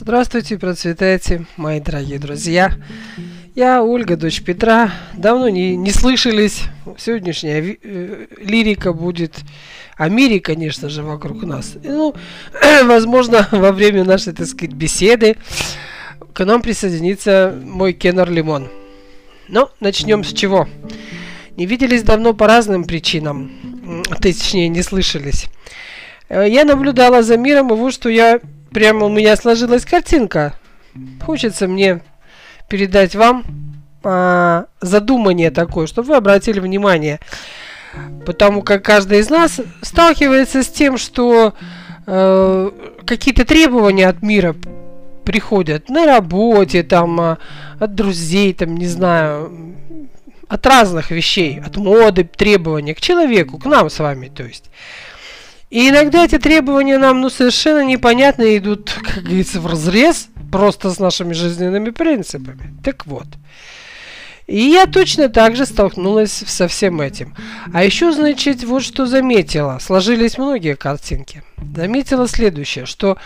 Здравствуйте, процветайте, мои дорогие друзья. Я Ольга, дочь Петра. Давно не, не слышались. Сегодняшняя э, лирика будет о мире, конечно же, вокруг нас. Ну, возможно, во время нашей, так сказать, беседы к нам присоединится мой Кеннер Лимон. Ну, начнем с чего? Не виделись давно по разным причинам. Точнее, не слышались. Э, я наблюдала за миром, и вот что я прямо у меня сложилась картинка. Хочется мне передать вам а, задумание такое, чтобы вы обратили внимание. Потому как каждый из нас сталкивается с тем, что э, какие-то требования от мира приходят на работе, там, а, от друзей, там, не знаю, от разных вещей, от моды, требования к человеку, к нам с вами, то есть. И иногда эти требования нам ну, совершенно непонятно идут, как говорится, в разрез просто с нашими жизненными принципами. Так вот. И я точно так же столкнулась со всем этим. А еще, значит, вот что заметила. Сложились многие картинки. Заметила следующее, что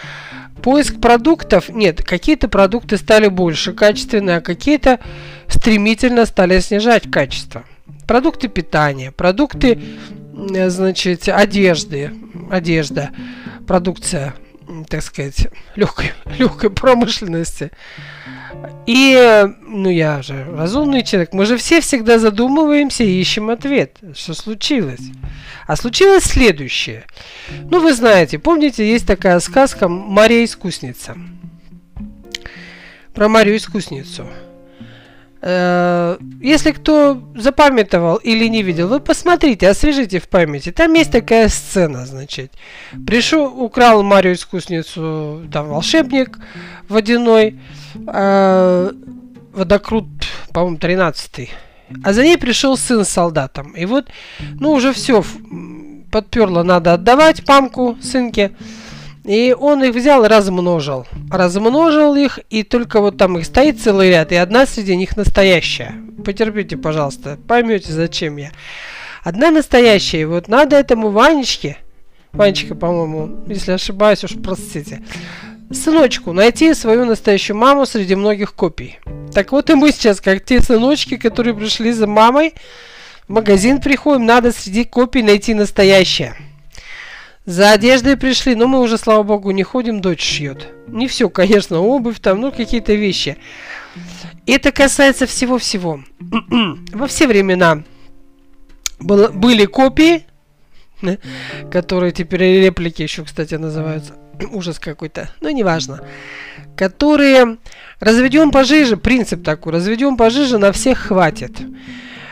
поиск продуктов, нет, какие-то продукты стали больше качественные, а какие-то стремительно стали снижать качество. Продукты питания, продукты значит, одежды, одежда, продукция, так сказать, легкой, легкой промышленности. И, ну я же разумный человек, мы же все всегда задумываемся и ищем ответ, что случилось. А случилось следующее. Ну вы знаете, помните, есть такая сказка «Мария искусница». Про Марию искусницу. Э, если кто запамятовал или не видел, вы посмотрите, освежите в памяти. Там есть такая сцена, значит. Пришел, украл Марию искусницу, там волшебник водяной, э, водокрут, по-моему, 13 А за ней пришел сын с солдатом. И вот, ну, уже все подперло, надо отдавать памку сынке. И он их взял и размножил. Размножил их, и только вот там их стоит целый ряд, и одна среди них настоящая. Потерпите, пожалуйста, поймете, зачем я. Одна настоящая, и вот надо этому Ванечке, Ванечка, по-моему, если ошибаюсь, уж простите, сыночку найти свою настоящую маму среди многих копий. Так вот и мы сейчас, как те сыночки, которые пришли за мамой, в магазин приходим, надо среди копий найти настоящее. За одеждой пришли, но мы уже, слава богу, не ходим, дочь шьет. Не все, конечно, обувь там, ну какие-то вещи. Это касается всего-всего. Во все времена было, были копии, которые теперь реплики еще, кстати, называются. Ужас какой-то, но неважно. Которые разведем пожиже, принцип такой, разведем пожиже, на всех хватит.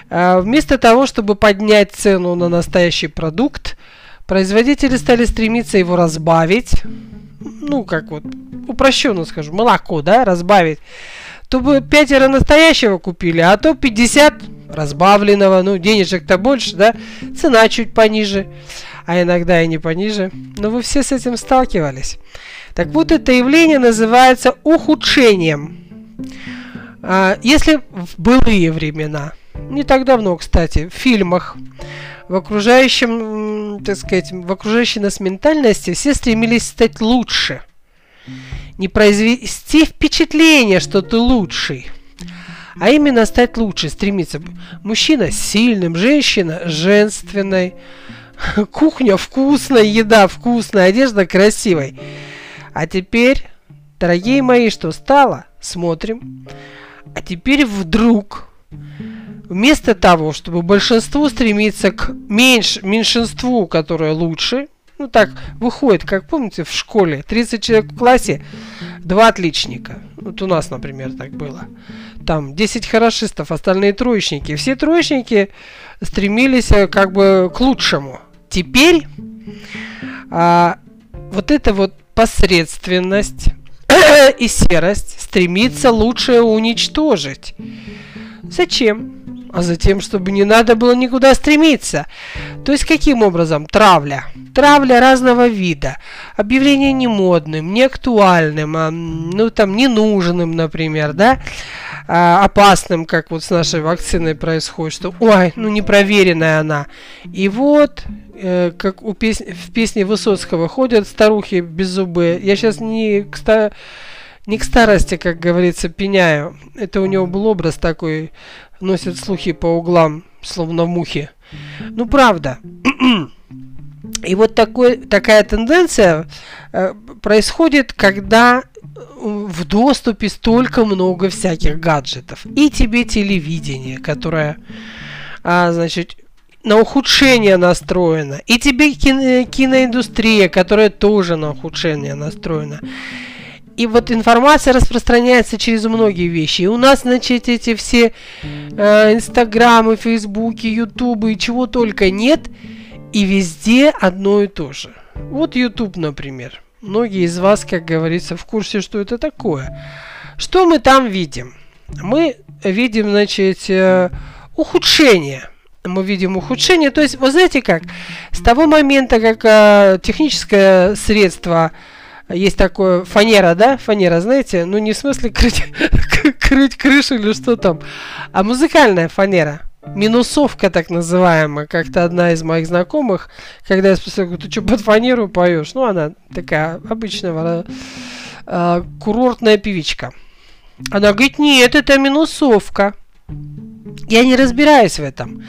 А, вместо того, чтобы поднять цену на настоящий продукт, Производители стали стремиться его разбавить, ну, как вот, упрощенно скажу, молоко, да, разбавить, то бы пятеро настоящего купили, а то 50 разбавленного, ну, денежек-то больше, да, цена чуть пониже, а иногда и не пониже. Но вы все с этим сталкивались. Так вот, это явление называется ухудшением. А, если в былые времена, не так давно, кстати, в фильмах, в окружающем, так сказать, в окружающей нас ментальности все стремились стать лучше. Не произвести впечатление, что ты лучший, а именно стать лучше, стремиться. Мужчина сильным, женщина женственной, кухня вкусная, еда вкусная, одежда красивой. А теперь, дорогие мои, что стало? Смотрим. А теперь вдруг Вместо того, чтобы большинство стремиться к меньш, меньшинству, которое лучше, ну так выходит, как помните в школе, 30 человек в классе, 2 отличника. Вот у нас, например, так было. Там 10 хорошистов, остальные троечники. Все троечники стремились э, как бы к лучшему. Теперь а, вот эта вот посредственность и серость стремится лучшее уничтожить. Зачем? А затем, чтобы не надо было никуда стремиться. То есть каким образом? Травля. Травля разного вида. Объявление не модным, не актуальным, а, ну там ненужным, например, да, а, опасным, как вот с нашей вакциной происходит, что, ой, ну непроверенная она. И вот, э, как у песни, в песне Высоцкого ходят старухи без зубы. Я сейчас не, кстати, Не к старости, как говорится, пеняю. Это у него был образ такой, носит слухи по углам, словно мухи. Ну, правда. И вот такой, такая тенденция э, происходит, когда в доступе столько много всяких гаджетов. И тебе телевидение, которое, а, значит, на ухудшение настроено. И тебе кино, киноиндустрия, которая тоже на ухудшение настроена. И вот информация распространяется через многие вещи. И у нас, значит, эти все э, инстаграмы, фейсбуки, ютубы и чего только нет. И везде одно и то же. Вот YouTube, например. Многие из вас, как говорится, в курсе, что это такое. Что мы там видим? Мы видим, значит, э, ухудшение мы видим ухудшение. То есть, вы знаете как, с того момента, как э, техническое средство, есть такое, фанера, да, фанера, знаете, ну не в смысле крыть, крыть крышу или что там, а музыкальная фанера. Минусовка так называемая, как-то одна из моих знакомых, когда я спросил, ты что под фанеру поешь? Ну, она такая обычная э, курортная певичка. Она говорит, нет, это минусовка. Я не разбираюсь в этом.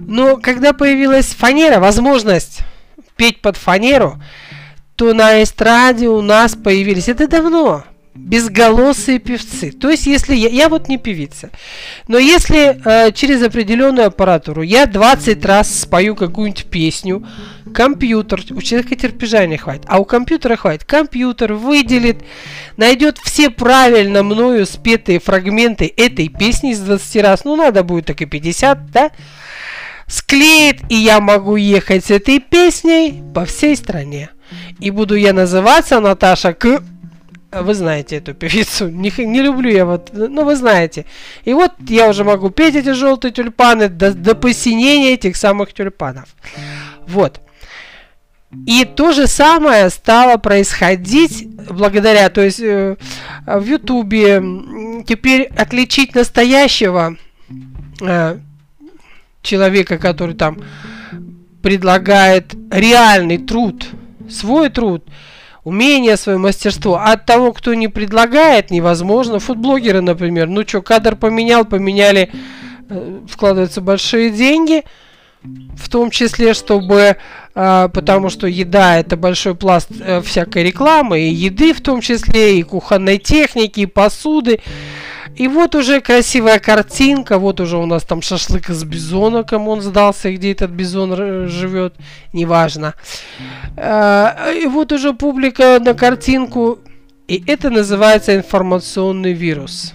Но когда появилась фанера, возможность петь под фанеру, то на эстраде у нас появились, это давно, безголосые певцы. То есть, если я, я вот не певица, но если э, через определенную аппаратуру я 20 раз спою какую-нибудь песню, компьютер, у человека терпежа не хватит, а у компьютера хватит. Компьютер выделит, найдет все правильно мною спетые фрагменты этой песни из 20 раз, ну надо будет так и 50, да? Склеит, и я могу ехать с этой песней по всей стране. И буду я называться Наташа К вы знаете эту певицу. Не, не люблю я вот, ну вы знаете. И вот я уже могу петь эти желтые тюльпаны до, до посинения этих самых тюльпанов. Вот. И то же самое стало происходить благодаря, то есть э, в Ютубе теперь отличить настоящего э, человека, который там предлагает реальный труд, свой труд, умение, свое мастерство. А от того, кто не предлагает, невозможно. Фудблогеры, например, ну что, кадр поменял, поменяли, э, вкладываются большие деньги, в том числе, чтобы, э, потому что еда это большой пласт э, всякой рекламы, и еды в том числе, и кухонной техники, и посуды. И вот уже красивая картинка, вот уже у нас там шашлык из бизона, кому он сдался, где этот бизон живет, неважно. А, и вот уже публика на картинку, и это называется информационный вирус.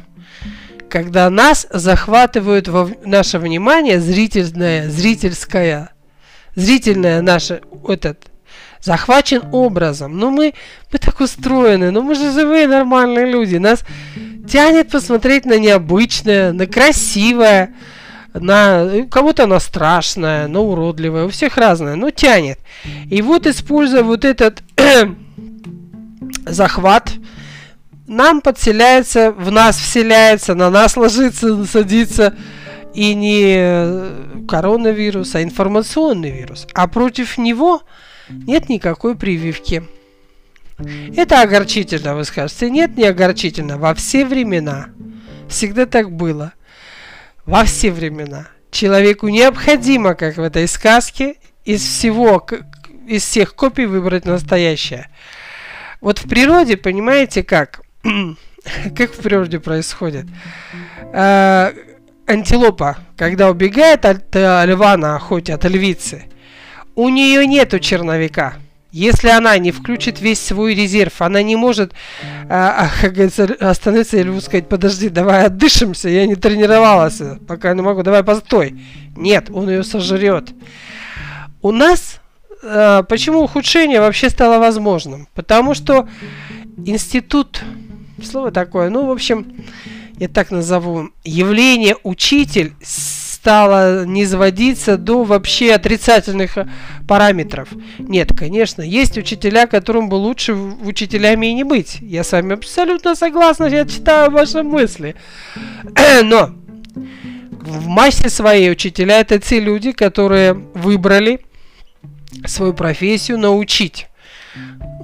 Когда нас захватывают во наше внимание зрительное, зрительское, зрительное наше, этот, захвачен образом. Ну мы, мы так устроены, ну мы же живые нормальные люди. Нас тянет посмотреть на необычное, на красивое, на кого-то на страшное, на уродливое, у всех разное, но тянет. И вот используя вот этот захват, нам подселяется, в нас вселяется, на нас ложится, садится и не коронавирус, а информационный вирус. А против него нет никакой прививки. Это огорчительно, вы скажете. Нет, не огорчительно. Во все времена. Всегда так было. Во все времена. Человеку необходимо, как в этой сказке, из всего, из всех копий выбрать настоящее. Вот в природе, понимаете как? как в природе происходит? Э, антилопа, когда убегает от э, льва на охоте, от львицы, у нее нету черновика. Если она не включит весь свой резерв, она не может, а, а, остановиться или сказать, подожди, давай отдышимся, я не тренировалась, пока не могу, давай постой. Нет, он ее сожрет. У нас а, почему ухудшение вообще стало возможным? Потому что институт, слово такое, ну, в общем, я так назову, явление учитель стало не сводиться до вообще отрицательных э, параметров. Нет, конечно, есть учителя, которым бы лучше учителями и не быть. Я с вами абсолютно согласна, я читаю ваши мысли. Но в массе своей учителя это те люди, которые выбрали свою профессию научить.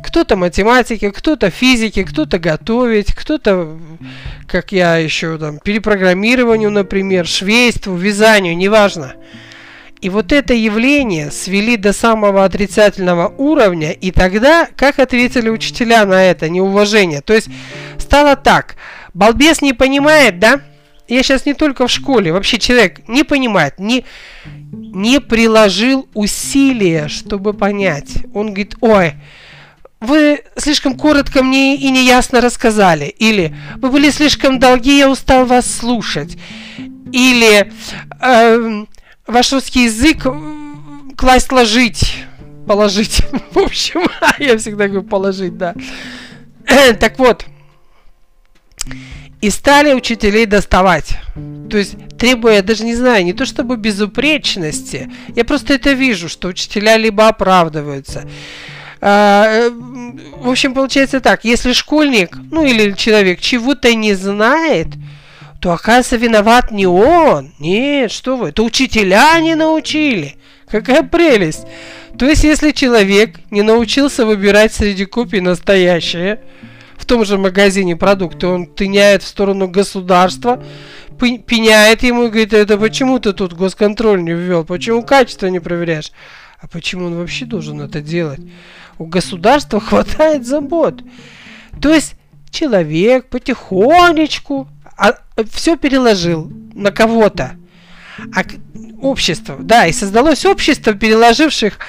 Кто-то математики, кто-то физики, кто-то готовить, кто-то, как я еще там, перепрограммированию, например, швейству, вязанию, неважно. И вот это явление свели до самого отрицательного уровня, и тогда, как ответили учителя на это неуважение? То есть стало так, балбес не понимает, да? Я сейчас не только в школе, вообще человек не понимает, не, не приложил усилия, чтобы понять. Он говорит, ой, вы слишком коротко мне и неясно рассказали. Или вы были слишком долги, я устал вас слушать. Или э, ваш русский язык класть ложить. Положить. В общем, я всегда говорю положить, да. так вот. И стали учителей доставать. То есть требуя, я даже не знаю, не то чтобы безупречности, я просто это вижу, что учителя либо оправдываются, э, в общем, получается так, если школьник, ну или человек чего-то не знает, то оказывается виноват не он. Нет, что вы, это учителя не научили. Какая прелесть. То есть, если человек не научился выбирать среди копий настоящее, в том же магазине продукты, он тыняет в сторону государства, пеняет ему и говорит, это почему ты тут госконтроль не ввел, почему качество не проверяешь? А почему он вообще должен это делать? У государства хватает забот. То есть человек потихонечку а, все переложил на кого-то. А общество, да, и создалось общество, переложивших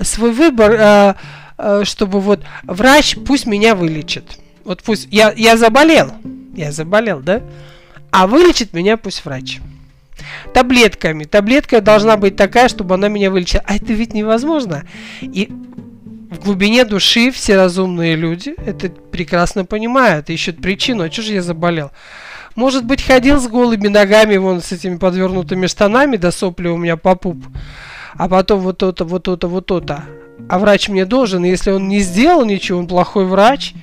свой выбор, э, э, чтобы вот врач пусть меня вылечит. Вот пусть я, я заболел, я заболел, да? А вылечит меня пусть врач таблетками. Таблетка должна быть такая, чтобы она меня вылечила. А это ведь невозможно. И в глубине души все разумные люди это прекрасно понимают, ищут причину, а что же я заболел? Может быть, ходил с голыми ногами, вон с этими подвернутыми штанами, до сопли у меня по пуп, а потом вот то-то, вот то-то, вот то-то. А врач мне должен, если он не сделал ничего, он плохой врач.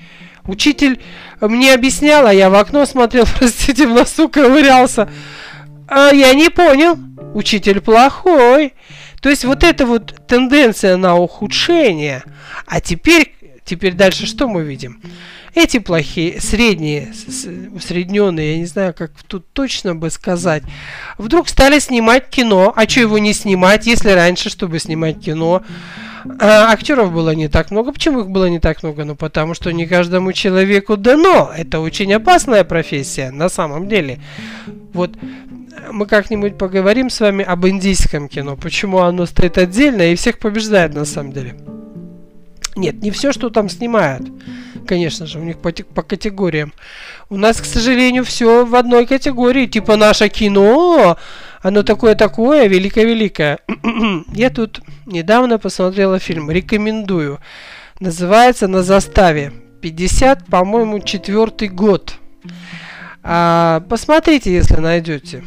Учитель мне объяснял, а я в окно смотрел, простите, в носу ковырялся. А я не понял. Учитель плохой. То есть вот эта вот тенденция на ухудшение. А теперь, теперь дальше что мы видим? Эти плохие, средние, усредненные, я не знаю, как тут точно бы сказать, вдруг стали снимать кино. А что его не снимать, если раньше, чтобы снимать кино, а, актеров было не так много. Почему их было не так много? Ну, потому что не каждому человеку дано. Это очень опасная профессия, на самом деле. Вот мы как-нибудь поговорим с вами об индийском кино, почему оно стоит отдельно и всех побеждает на самом деле. Нет, не все, что там снимают. Конечно же, у них по, по категориям. У нас, к сожалению, все в одной категории. Типа наше кино, оно такое-такое, великое-великое. Я тут недавно посмотрела фильм, рекомендую. Называется «На заставе». 50, по-моему, четвертый год. А, посмотрите, если найдете.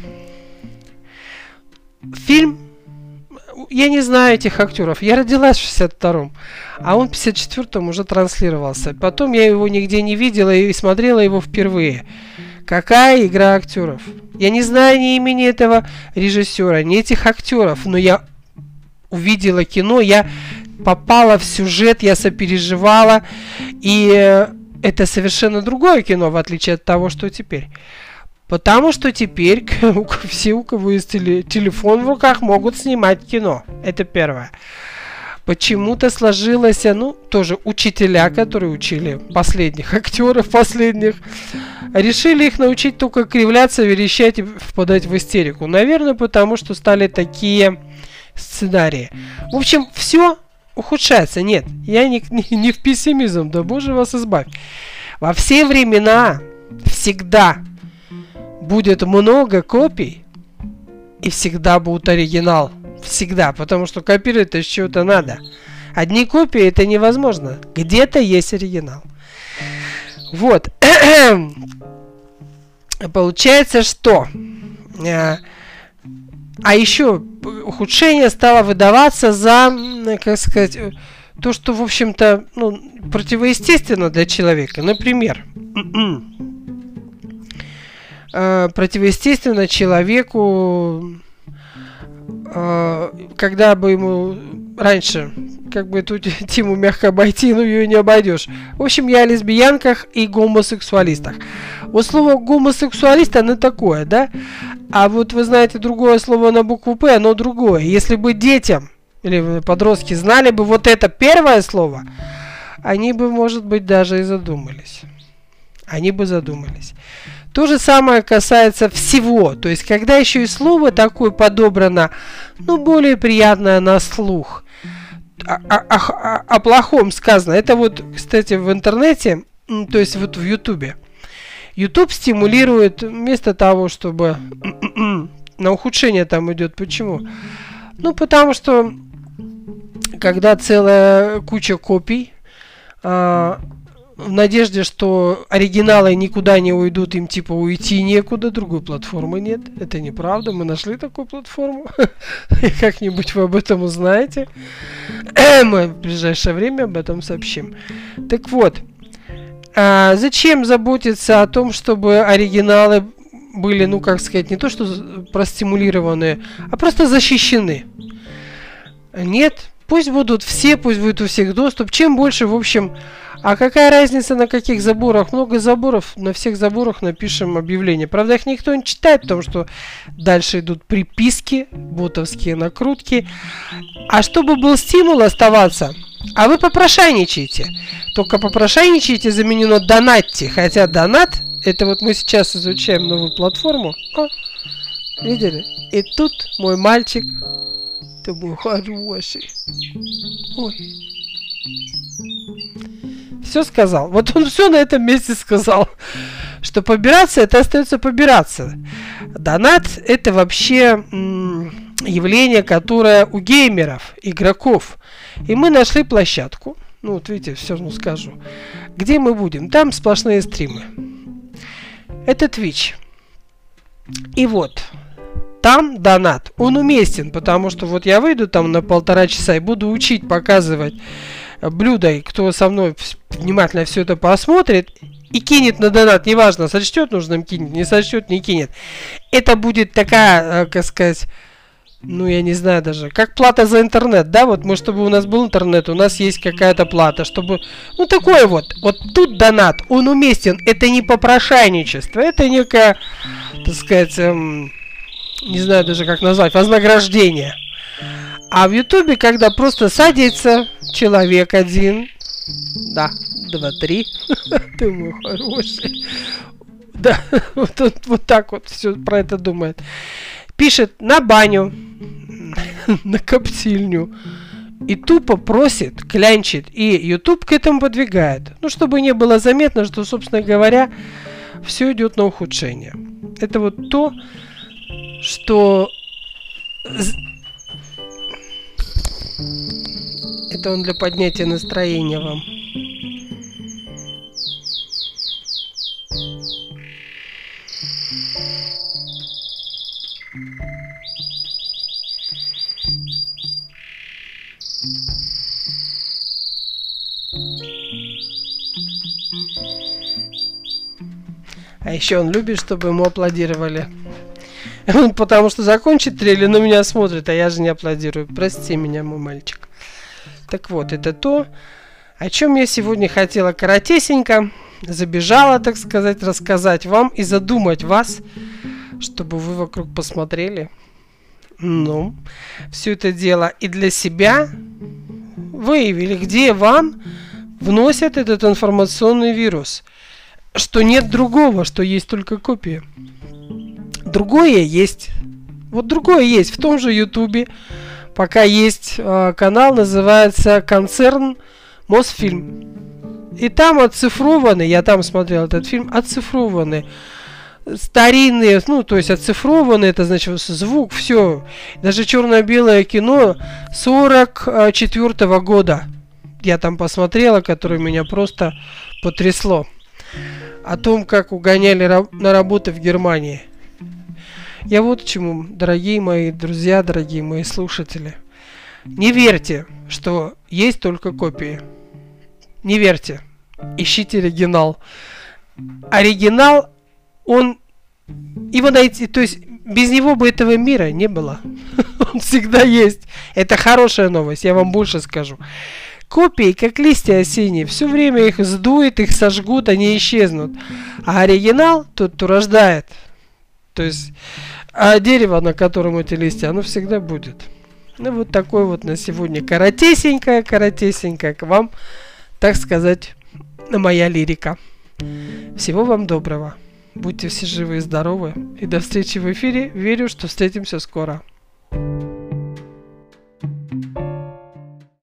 Фильм, я не знаю этих актеров. Я родилась в 62-м, а он в 54-м уже транслировался. Потом я его нигде не видела и смотрела его впервые. Какая игра актеров? Я не знаю ни имени этого режиссера, ни этих актеров, но я увидела кино, я попала в сюжет, я сопереживала, и э, это совершенно другое кино, в отличие от того, что теперь. Потому что теперь все, у кого есть телефон в руках, могут снимать кино. Это первое. Почему-то сложилось, ну, тоже учителя, которые учили последних актеров, последних, решили их научить только кривляться, верещать и впадать в истерику. Наверное, потому что стали такие сценарии. В общем, все ухудшается. Нет, я не, не, не в пессимизм, да боже вас избавь. Во все времена всегда будет много копий и всегда будет оригинал. Всегда, потому что копировать это чего-то надо. Одни копии это невозможно. Где-то есть оригинал. Вот. Получается, что... Э, а еще ухудшение стало выдаваться за, как сказать, то, что, в общем-то, ну, противоестественно для человека. Например, э, противоестественно человеку, э, когда бы ему раньше как бы эту тему мягко обойти, но ее не обойдешь. В общем, я о лесбиянках и гомосексуалистах. Вот слово гомосексуалист, оно такое, да? А вот вы знаете другое слово на букву П, оно другое. Если бы детям или подростки знали бы вот это первое слово, они бы, может быть, даже и задумались. Они бы задумались. То же самое касается всего. То есть, когда еще и слово такое подобрано, ну, более приятное на слух. О, о, о, о плохом сказано. Это вот, кстати, в интернете, то есть вот в Ютубе. YouTube стимулирует вместо того, чтобы на ухудшение там идет. Почему? Ну, потому что когда целая куча копий, а, в надежде, что оригиналы никуда не уйдут, им типа уйти некуда, другой платформы нет. Это неправда, мы нашли такую платформу. Как-нибудь вы об этом узнаете. мы в ближайшее время об этом сообщим. Так вот, а зачем заботиться о том, чтобы оригиналы были, ну как сказать, не то что простимулированы, а просто защищены? Нет, пусть будут все, пусть будет у всех доступ. Чем больше, в общем, а какая разница на каких заборах? Много заборов, на всех заборах напишем объявление. Правда, их никто не читает, потому что дальше идут приписки, ботовские накрутки. А чтобы был стимул оставаться, а вы попрошайничаете. Только попрошайничаете заменено донатьте. Хотя донат, это вот мы сейчас изучаем новую платформу. О, видели? И тут мой мальчик, ты мой хороший. Ой все сказал. Вот он все на этом месте сказал. Что побираться, это остается побираться. Донат это вообще явление, которое у геймеров, игроков. И мы нашли площадку. Ну, вот видите, все равно скажу. Где мы будем? Там сплошные стримы. Это Twitch. И вот, там донат, он уместен, потому что вот я выйду там на полтора часа и буду учить, показывать блюдо, кто со мной внимательно все это посмотрит и кинет на донат, неважно, сочтет нужным кинет, не сочтет, не кинет. Это будет такая, э, как сказать, ну, я не знаю даже, как плата за интернет, да, вот мы, чтобы у нас был интернет, у нас есть какая-то плата, чтобы, ну, такое вот, вот тут донат, он уместен, это не попрошайничество, это некое, так сказать, эм, не знаю даже как назвать, вознаграждение. А в Ютубе, когда просто садится человек один, да, два, три, ты мой хороший, да, вот, вот, вот так вот все про это думает. Пишет на баню, на коптильню, и тупо просит, клянчит, и YouTube к этому подвигает. Ну, чтобы не было заметно, что, собственно говоря, все идет на ухудшение. Это вот то, что это он для поднятия настроения вам. А еще он любит, чтобы ему аплодировали. Потому что закончит трелли, на меня смотрит, а я же не аплодирую. Прости меня, мой мальчик. Так вот, это то, о чем я сегодня хотела коротесенько, забежала, так сказать, рассказать вам и задумать вас, чтобы вы вокруг посмотрели. Ну, все это дело и для себя выявили, где вам вносят этот информационный вирус. Что нет другого, что есть только копия. Другое есть. Вот другое есть. В том же Ютубе пока есть э, канал, называется «Концерн Мосфильм». И там оцифрованы, я там смотрел этот фильм, оцифрованы старинные, ну, то есть оцифрованы, это значит звук, все. Даже черно-белое кино 44 -го года. Я там посмотрела, которое меня просто потрясло. О том, как угоняли на работу в Германии. Я вот к чему, дорогие мои друзья, дорогие мои слушатели. Не верьте, что есть только копии. Не верьте. Ищите оригинал. Оригинал, он... Его найти... То есть без него бы этого мира не было. Он всегда есть. Это хорошая новость, я вам больше скажу. Копии, как листья осенние, все время их сдует, их сожгут, они исчезнут. А оригинал тот, кто рождает. То есть, а дерево, на котором эти листья, оно всегда будет. Ну, вот такой вот на сегодня коротесенькая, коротесенькая к вам, так сказать, моя лирика. Всего вам доброго. Будьте все живы и здоровы. И до встречи в эфире. Верю, что встретимся скоро.